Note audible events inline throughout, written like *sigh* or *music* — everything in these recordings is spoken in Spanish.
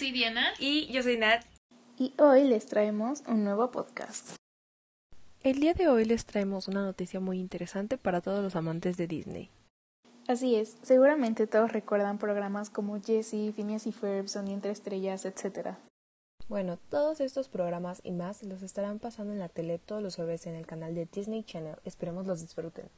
Soy Diana. Y yo soy Nat. y hoy les traemos un nuevo podcast. El día de hoy les traemos una noticia muy interesante para todos los amantes de Disney. Así es, seguramente todos recuerdan programas como Jessie, Phineas y Ferb, Sony entre estrellas, etc. Bueno, todos estos programas y más los estarán pasando en la tele todos los jueves en el canal de Disney Channel. Esperemos los disfruten.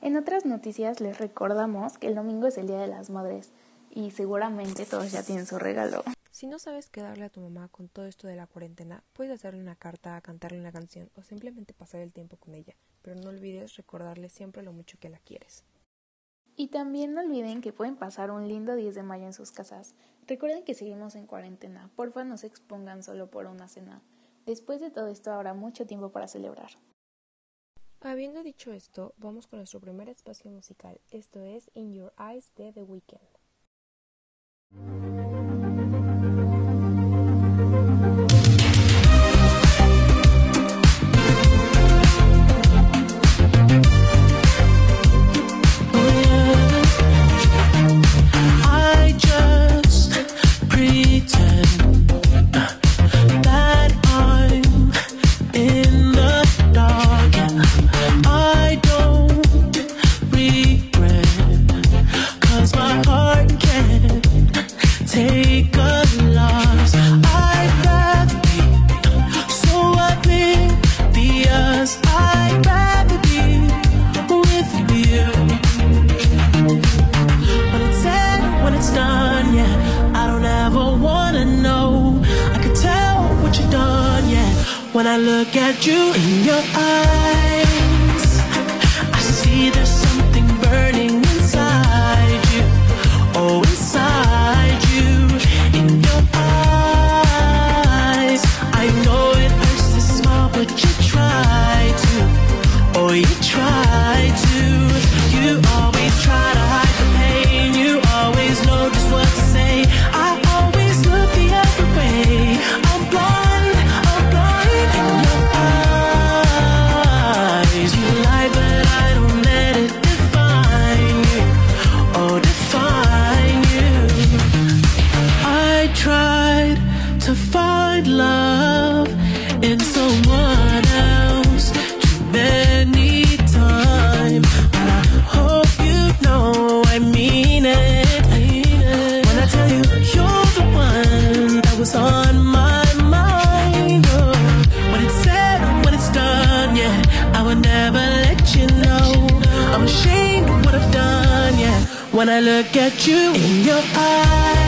En otras noticias les recordamos que el domingo es el Día de las Madres y seguramente todos ya tienen su regalo. Si no sabes qué darle a tu mamá con todo esto de la cuarentena, puedes hacerle una carta, cantarle una canción o simplemente pasar el tiempo con ella, pero no olvides recordarle siempre lo mucho que la quieres. Y también no olviden que pueden pasar un lindo 10 de mayo en sus casas. Recuerden que seguimos en cuarentena, porfa no se expongan solo por una cena. Después de todo esto habrá mucho tiempo para celebrar. Habiendo dicho esto, vamos con nuestro primer espacio musical. Esto es In Your Eyes de The Weeknd. Thank you. To find love in someone else too many times, but I hope you know I mean it. When I tell you you're the one that was on my mind, oh, when it's said when it's done, yeah, I would never let you know. I'm ashamed of what I've done, yeah. When I look at you in your eyes,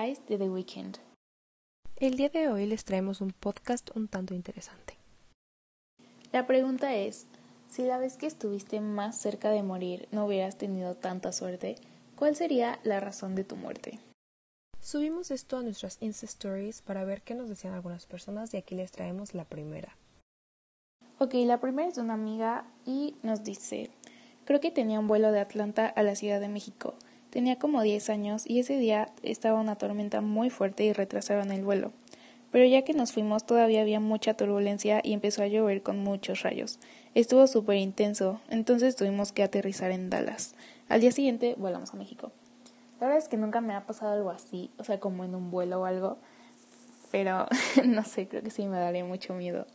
Eyes de The Weeknd. El día de hoy les traemos un podcast un tanto interesante. La pregunta es, si la vez que estuviste más cerca de morir no hubieras tenido tanta suerte, ¿cuál sería la razón de tu muerte? Subimos esto a nuestras Insta Stories para ver qué nos decían algunas personas y aquí les traemos la primera. Ok, la primera es de una amiga y nos dice, creo que tenía un vuelo de Atlanta a la Ciudad de México. Tenía como 10 años y ese día estaba una tormenta muy fuerte y retrasaron el vuelo. Pero ya que nos fuimos todavía había mucha turbulencia y empezó a llover con muchos rayos. Estuvo súper intenso, entonces tuvimos que aterrizar en Dallas. Al día siguiente volamos a México. La verdad es que nunca me ha pasado algo así, o sea, como en un vuelo o algo. Pero *laughs* no sé, creo que sí me daría mucho miedo.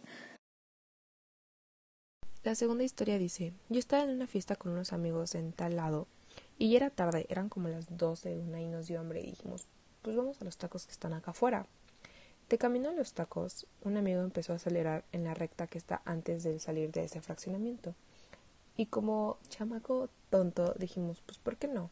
La segunda historia dice, yo estaba en una fiesta con unos amigos en tal lado y ya era tarde, eran como las doce de una y nos dio hambre y dijimos, pues vamos a los tacos que están acá afuera. De camino a los tacos, un amigo empezó a acelerar en la recta que está antes de salir de ese fraccionamiento. Y como chamaco tonto dijimos, pues ¿por qué no?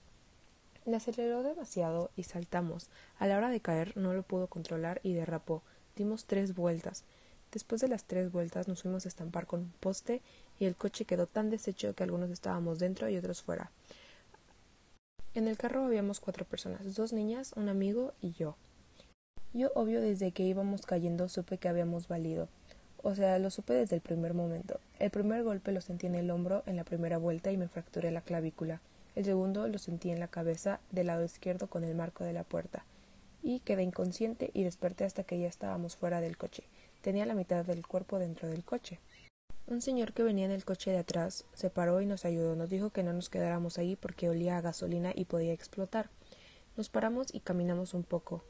Le aceleró demasiado y saltamos. A la hora de caer no lo pudo controlar y derrapó. Dimos tres vueltas. Después de las tres vueltas nos fuimos a estampar con un poste y el coche quedó tan deshecho que algunos estábamos dentro y otros fuera. En el carro habíamos cuatro personas, dos niñas, un amigo y yo. Yo, obvio, desde que íbamos cayendo supe que habíamos valido. O sea, lo supe desde el primer momento. El primer golpe lo sentí en el hombro en la primera vuelta y me fracturé la clavícula. El segundo lo sentí en la cabeza del lado izquierdo con el marco de la puerta. Y quedé inconsciente y desperté hasta que ya estábamos fuera del coche. Tenía la mitad del cuerpo dentro del coche. Un señor que venía en el coche de atrás se paró y nos ayudó. Nos dijo que no nos quedáramos ahí porque olía a gasolina y podía explotar. Nos paramos y caminamos un poco.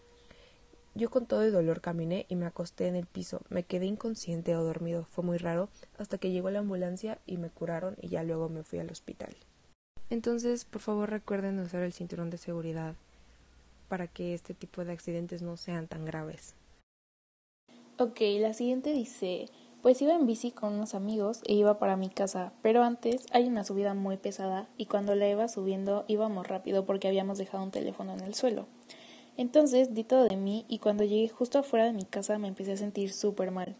Yo con todo el dolor caminé y me acosté en el piso. Me quedé inconsciente o dormido. Fue muy raro hasta que llegó la ambulancia y me curaron y ya luego me fui al hospital. Entonces, por favor recuerden usar el cinturón de seguridad para que este tipo de accidentes no sean tan graves. Ok, la siguiente dice, pues iba en bici con unos amigos e iba para mi casa, pero antes hay una subida muy pesada y cuando la iba subiendo íbamos rápido porque habíamos dejado un teléfono en el suelo. Entonces di todo de mí y cuando llegué justo afuera de mi casa me empecé a sentir súper mal.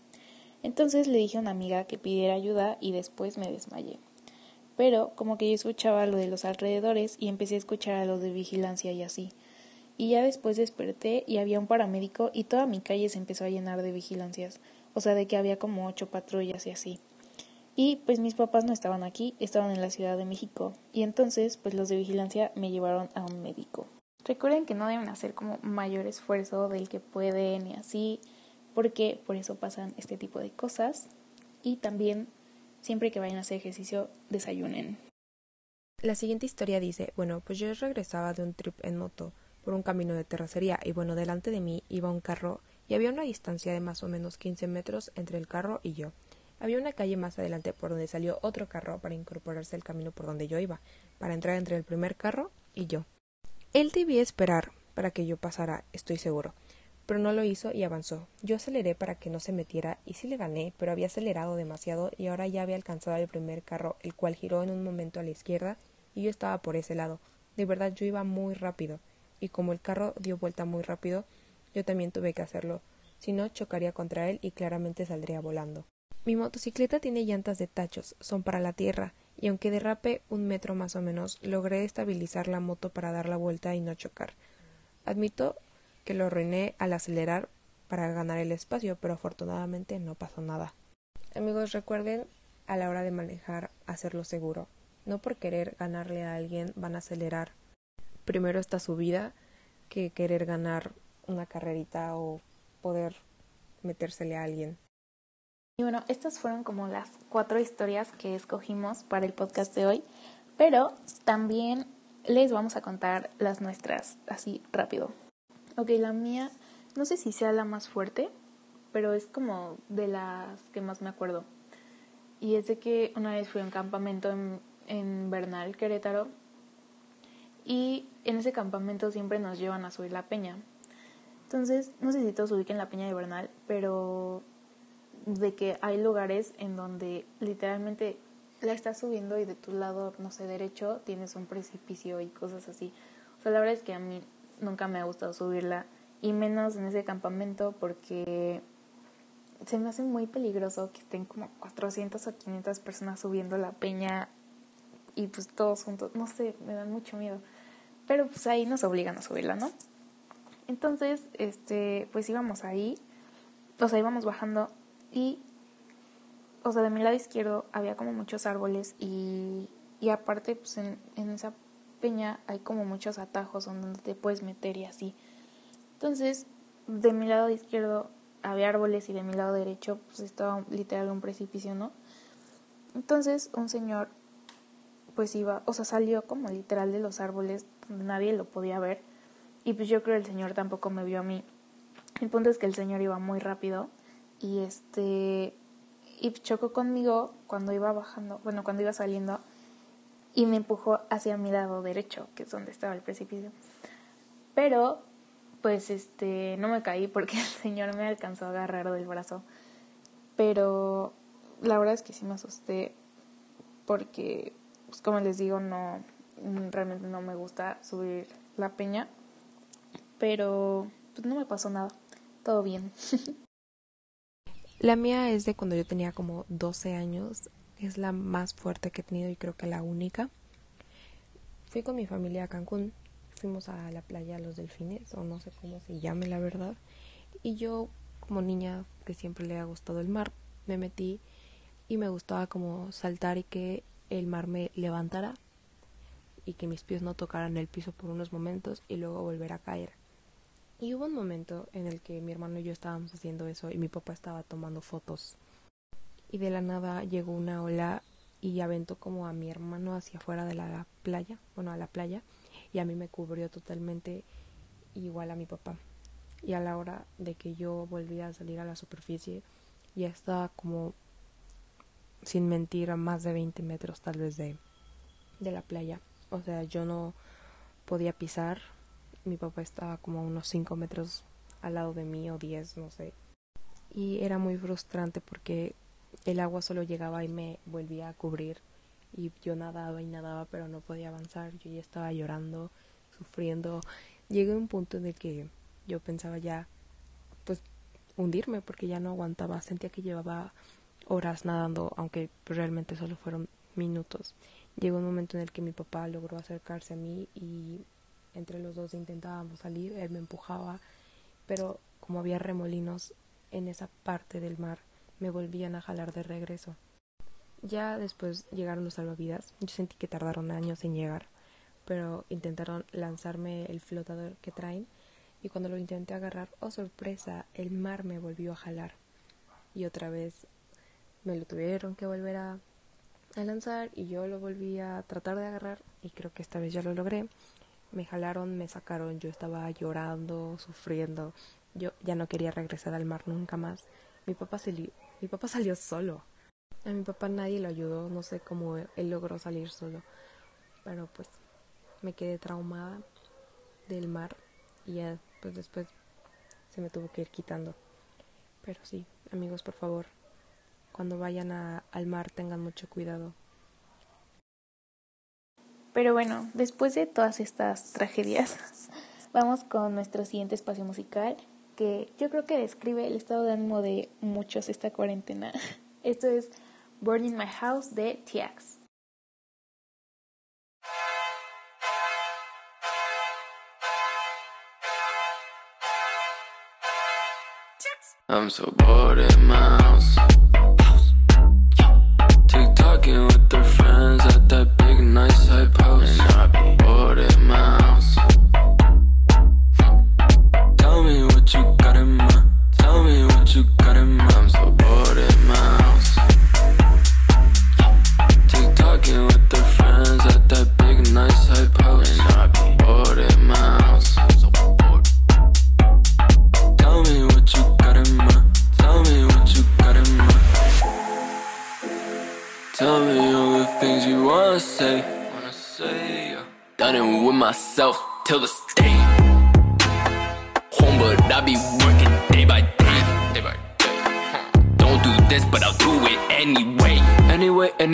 Entonces le dije a una amiga que pidiera ayuda y después me desmayé. Pero como que yo escuchaba lo de los alrededores y empecé a escuchar a los de vigilancia y así. Y ya después desperté y había un paramédico y toda mi calle se empezó a llenar de vigilancias, o sea, de que había como ocho patrullas y así. Y pues mis papás no estaban aquí, estaban en la Ciudad de México, y entonces pues los de vigilancia me llevaron a un médico. Recuerden que no deben hacer como mayor esfuerzo del que pueden y así, porque por eso pasan este tipo de cosas. Y también, siempre que vayan a hacer ejercicio, desayunen. La siguiente historia dice, bueno, pues yo regresaba de un trip en moto por un camino de terracería y bueno, delante de mí iba un carro y había una distancia de más o menos 15 metros entre el carro y yo. Había una calle más adelante por donde salió otro carro para incorporarse al camino por donde yo iba, para entrar entre el primer carro y yo. Él debía esperar para que yo pasara, estoy seguro. Pero no lo hizo y avanzó. Yo aceleré para que no se metiera y sí le gané, pero había acelerado demasiado y ahora ya había alcanzado el primer carro, el cual giró en un momento a la izquierda y yo estaba por ese lado. De verdad yo iba muy rápido y como el carro dio vuelta muy rápido, yo también tuve que hacerlo. Si no, chocaría contra él y claramente saldría volando. Mi motocicleta tiene llantas de tachos, son para la tierra, y aunque derrape un metro más o menos, logré estabilizar la moto para dar la vuelta y no chocar. Admito que lo arruiné al acelerar para ganar el espacio, pero afortunadamente no pasó nada. Amigos, recuerden a la hora de manejar hacerlo seguro. No por querer ganarle a alguien van a acelerar. Primero está su vida que querer ganar una carrerita o poder metérsele a alguien. Y bueno, estas fueron como las cuatro historias que escogimos para el podcast de hoy, pero también les vamos a contar las nuestras así rápido. Ok, la mía, no sé si sea la más fuerte, pero es como de las que más me acuerdo. Y es de que una vez fui a un campamento en, en Bernal, Querétaro, y en ese campamento siempre nos llevan a subir la peña. Entonces, no sé si todos ubiquen la peña de Bernal, pero de que hay lugares en donde literalmente la estás subiendo y de tu lado, no sé, derecho, tienes un precipicio y cosas así. O sea, la verdad es que a mí nunca me ha gustado subirla y menos en ese campamento porque se me hace muy peligroso que estén como 400 o 500 personas subiendo la peña y pues todos juntos, no sé, me dan mucho miedo. Pero pues ahí nos obligan a subirla, ¿no? Entonces, este, pues íbamos ahí, o sea, íbamos bajando y, o sea, de mi lado izquierdo había como muchos árboles y, y aparte, pues en, en esa peña hay como muchos atajos donde te puedes meter y así. Entonces, de mi lado izquierdo había árboles y de mi lado derecho pues estaba literal un precipicio, ¿no? Entonces, un señor pues iba, o sea, salió como literal de los árboles nadie lo podía ver y pues yo creo el señor tampoco me vio a mí. El punto es que el señor iba muy rápido y este y chocó conmigo cuando iba bajando, bueno, cuando iba saliendo y me empujó hacia mi lado derecho, que es donde estaba el precipicio. Pero pues este no me caí porque *laughs* el señor me alcanzó a agarrar del brazo. Pero la verdad es que sí me asusté porque pues como les digo, no realmente no me gusta subir la peña, pero pues no me pasó nada. Todo bien. *laughs* La mía es de cuando yo tenía como 12 años. Es la más fuerte que he tenido y creo que la única. Fui con mi familia a Cancún. Fuimos a la playa Los Delfines, o no sé cómo se llame la verdad. Y yo, como niña que siempre le ha gustado el mar, me metí y me gustaba como saltar y que el mar me levantara y que mis pies no tocaran el piso por unos momentos y luego volver a caer. Y hubo un momento en el que mi hermano y yo estábamos haciendo eso y mi papá estaba tomando fotos. Y de la nada llegó una ola y aventó como a mi hermano hacia afuera de la playa, bueno, a la playa, y a mí me cubrió totalmente igual a mi papá. Y a la hora de que yo volvía a salir a la superficie, ya estaba como, sin mentir, a más de 20 metros tal vez de, de la playa. O sea, yo no podía pisar. Mi papá estaba como unos 5 metros al lado de mí o 10, no sé. Y era muy frustrante porque el agua solo llegaba y me volvía a cubrir y yo nadaba y nadaba pero no podía avanzar, yo ya estaba llorando, sufriendo. Llegué a un punto en el que yo pensaba ya pues hundirme porque ya no aguantaba, sentía que llevaba horas nadando, aunque realmente solo fueron minutos. Llegó un momento en el que mi papá logró acercarse a mí y entre los dos intentábamos salir, él me empujaba, pero como había remolinos en esa parte del mar, me volvían a jalar de regreso. Ya después llegaron los salvavidas. Yo sentí que tardaron años en llegar, pero intentaron lanzarme el flotador que traen y cuando lo intenté agarrar, oh sorpresa, el mar me volvió a jalar. Y otra vez me lo tuvieron que volver a, a lanzar y yo lo volví a tratar de agarrar y creo que esta vez ya lo logré. Me jalaron, me sacaron, yo estaba llorando, sufriendo. Yo ya no quería regresar al mar nunca más. Mi papá salió, mi papá salió solo. A mi papá nadie lo ayudó, no sé cómo él logró salir solo. Pero pues me quedé traumada del mar y ya pues después se me tuvo que ir quitando. Pero sí, amigos, por favor, cuando vayan al mar tengan mucho cuidado. Pero bueno, después de todas estas tragedias, *laughs* vamos con nuestro siguiente espacio musical, que yo creo que describe el estado de ánimo de muchos esta cuarentena. *laughs* Esto es Burning My House de TX. I'm so bored at my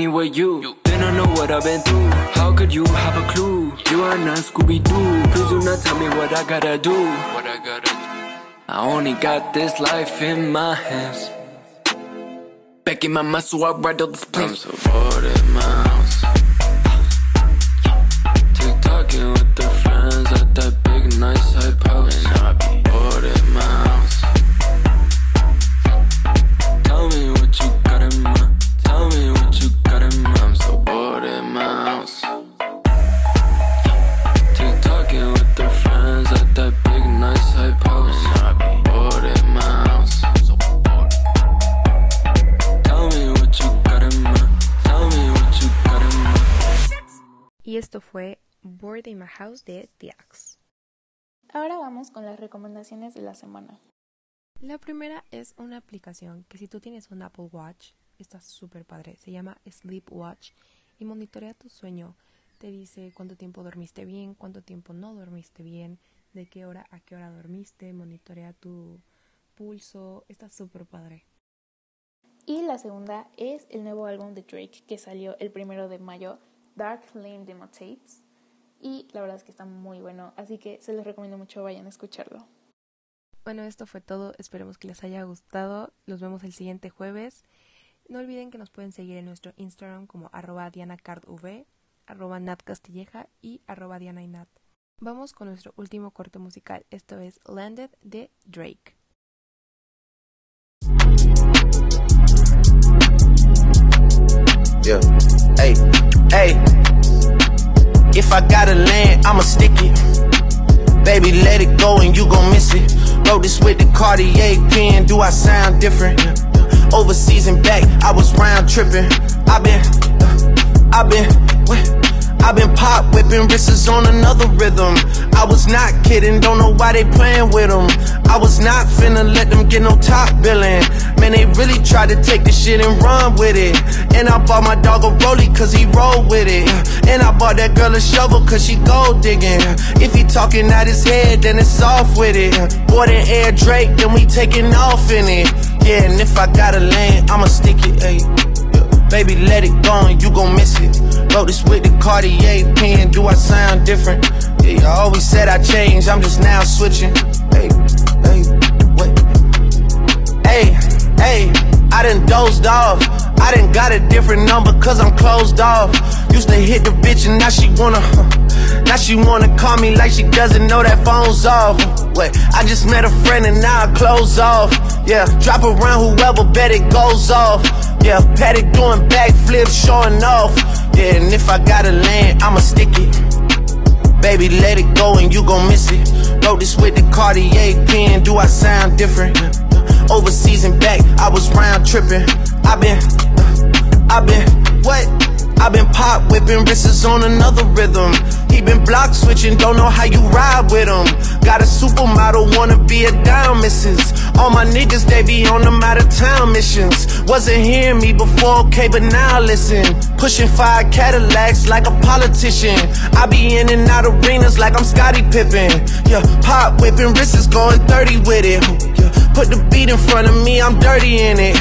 Anyway, you. Been on the what I've been through. How could you have a clue? You are not Scooby Doo. Please do not tell me what I gotta do. What I gotta do. I only got this life in my hands. Back in my muscle, I ride all this plane. I'm so bored at my house. With the friends at that big nice hype house. Fue Bored in My House de The Axe. Ahora vamos con las recomendaciones de la semana. La primera es una aplicación que si tú tienes un Apple Watch, está súper padre. Se llama Sleep Watch y monitorea tu sueño. Te dice cuánto tiempo dormiste bien, cuánto tiempo no dormiste bien, de qué hora a qué hora dormiste, monitorea tu pulso. Está súper padre. Y la segunda es el nuevo álbum de Drake que salió el primero de mayo, Dark Flame Demotates. Y la verdad es que está muy bueno, así que se los recomiendo mucho, vayan a escucharlo. Bueno, esto fue todo. Esperemos que les haya gustado. Los vemos el siguiente jueves. No olviden que nos pueden seguir en nuestro Instagram como arroba dianacardv, arroba natcastilleja y arroba dianainat. Vamos con nuestro último corte musical. Esto es Landed de Drake. Yeah. Hey, hey. If I gotta land, I'ma stick it. Baby, let it go and you gon' miss it. Wrote this with the Cartier pen. Do I sound different? Overseas and back, I was round tripping. i been, i been? I been pop whipping wrists on another rhythm. I was not kidding, don't know why they playing with them. I was not finna let them get no top billing. Man, they really tried to take the shit and run with it. And I bought my dog a rollie cause he roll with it. And I bought that girl a shovel cause she gold digging. If he talking out his head, then it's off with it. Boy, than Air Drake, then we taking off in it. Yeah, and if I gotta land, I'ma stick it, ayy. Baby, let it go and you gon' miss it. Wrote this with the Cartier pen. Do I sound different? Yeah, I always said I changed. I'm just now switching. Hey, hey, wait. Hey, hey, I done dozed off. I done got a different number cause I'm closed off. Used to hit the bitch and now she wanna. Now she wanna call me like she doesn't know that phone's off. Wait, I just met a friend and now I close off. Yeah, drop around whoever bet it goes off. Yeah, Patty doing backflips, showing off. Yeah, and if I gotta land, I'ma stick it. Baby, let it go and you gon' miss it. Wrote this with the Cartier pen. Do I sound different? Overseas and back, I was round tripping. i been, i been, what? i been pop whipping wrists on another rhythm. He been block switching, don't know how you ride with him. Got a supermodel, wanna be a dime missus. All my niggas, they be on them out of town missions. Wasn't hearing me before, okay, but now listen. Pushing five Cadillacs like a politician. I be in and out arenas like I'm Scottie Pippen. Yeah, pop whipping wrists going 30 with it. Yeah, put the beat in front of me, I'm dirty in it.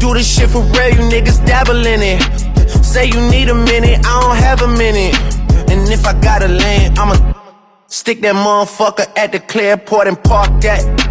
Do this shit for real, you niggas dabble in it. Say you need a minute, I don't have a minute. And if I gotta land, I'ma stick that motherfucker at the clear port and park that.